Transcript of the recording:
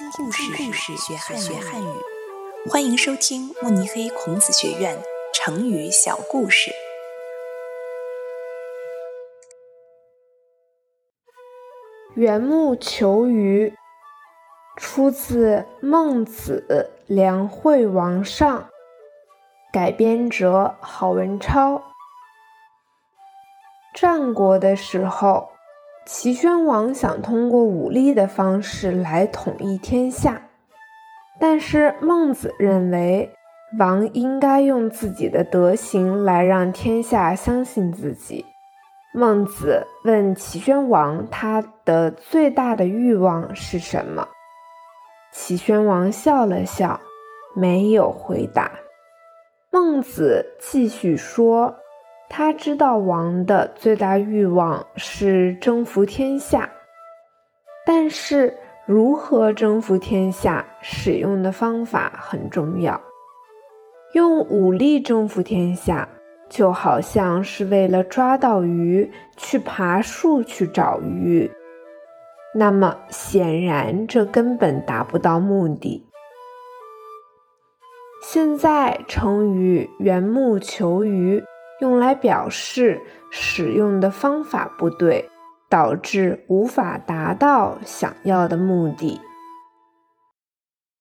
听故事，故事学汉学汉语。欢迎收听慕尼黑孔子学院成语小故事。缘木求鱼，出自《孟子·梁惠王上》，改编者郝文超。战国的时候。齐宣王想通过武力的方式来统一天下，但是孟子认为王应该用自己的德行来让天下相信自己。孟子问齐宣王：“他的最大的欲望是什么？”齐宣王笑了笑，没有回答。孟子继续说。他知道王的最大欲望是征服天下，但是如何征服天下，使用的方法很重要。用武力征服天下，就好像是为了抓到鱼去爬树去找鱼，那么显然这根本达不到目的。现在成语“缘木求鱼”。用来表示使用的方法不对，导致无法达到想要的目的。